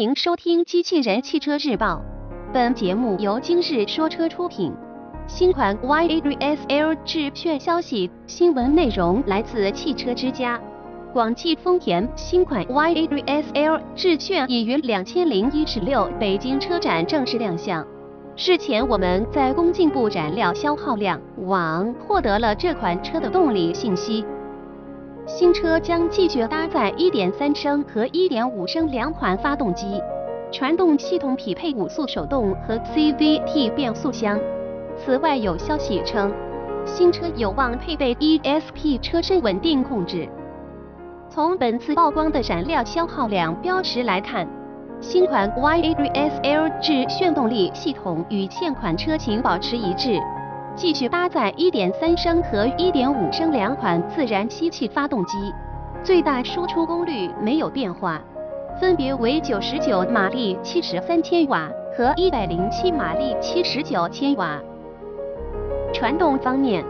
迎收听《机器人汽车日报》，本节目由今日说车出品。新款 Y-A3S-L 致炫消息，新闻内容来自汽车之家。广汽丰田新款 Y-A3S-L 致炫已于两千零一十六北京车展正式亮相。事前我们在工信部燃料消耗量网获得了这款车的动力信息。新车将继续搭载1.3升和1.5升两款发动机，传动系统匹配五速手动和 CVT 变速箱。此外，有消息称，新车有望配备 ESP 车身稳定控制。从本次曝光的燃料消耗量标识来看，新款 Y-A3S-L 致炫动力系统与现款车型保持一致。继续搭载1.3升和1.5升两款自然吸气发动机，最大输出功率没有变化，分别为99马力73千瓦和107马力79千瓦。传动方面，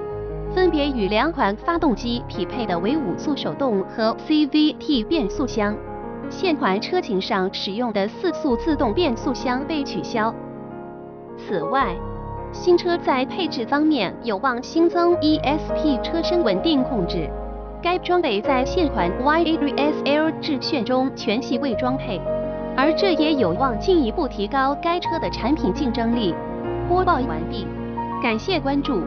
分别与两款发动机匹配的为五速手动和 CVT 变速箱，现款车型上使用的四速自动变速箱被取消。此外，新车在配置方面有望新增 ESP 车身稳定控制，该装备在现款 Y-A3S-L 致炫中全系未装配，而这也有望进一步提高该车的产品竞争力。播报完毕，感谢关注。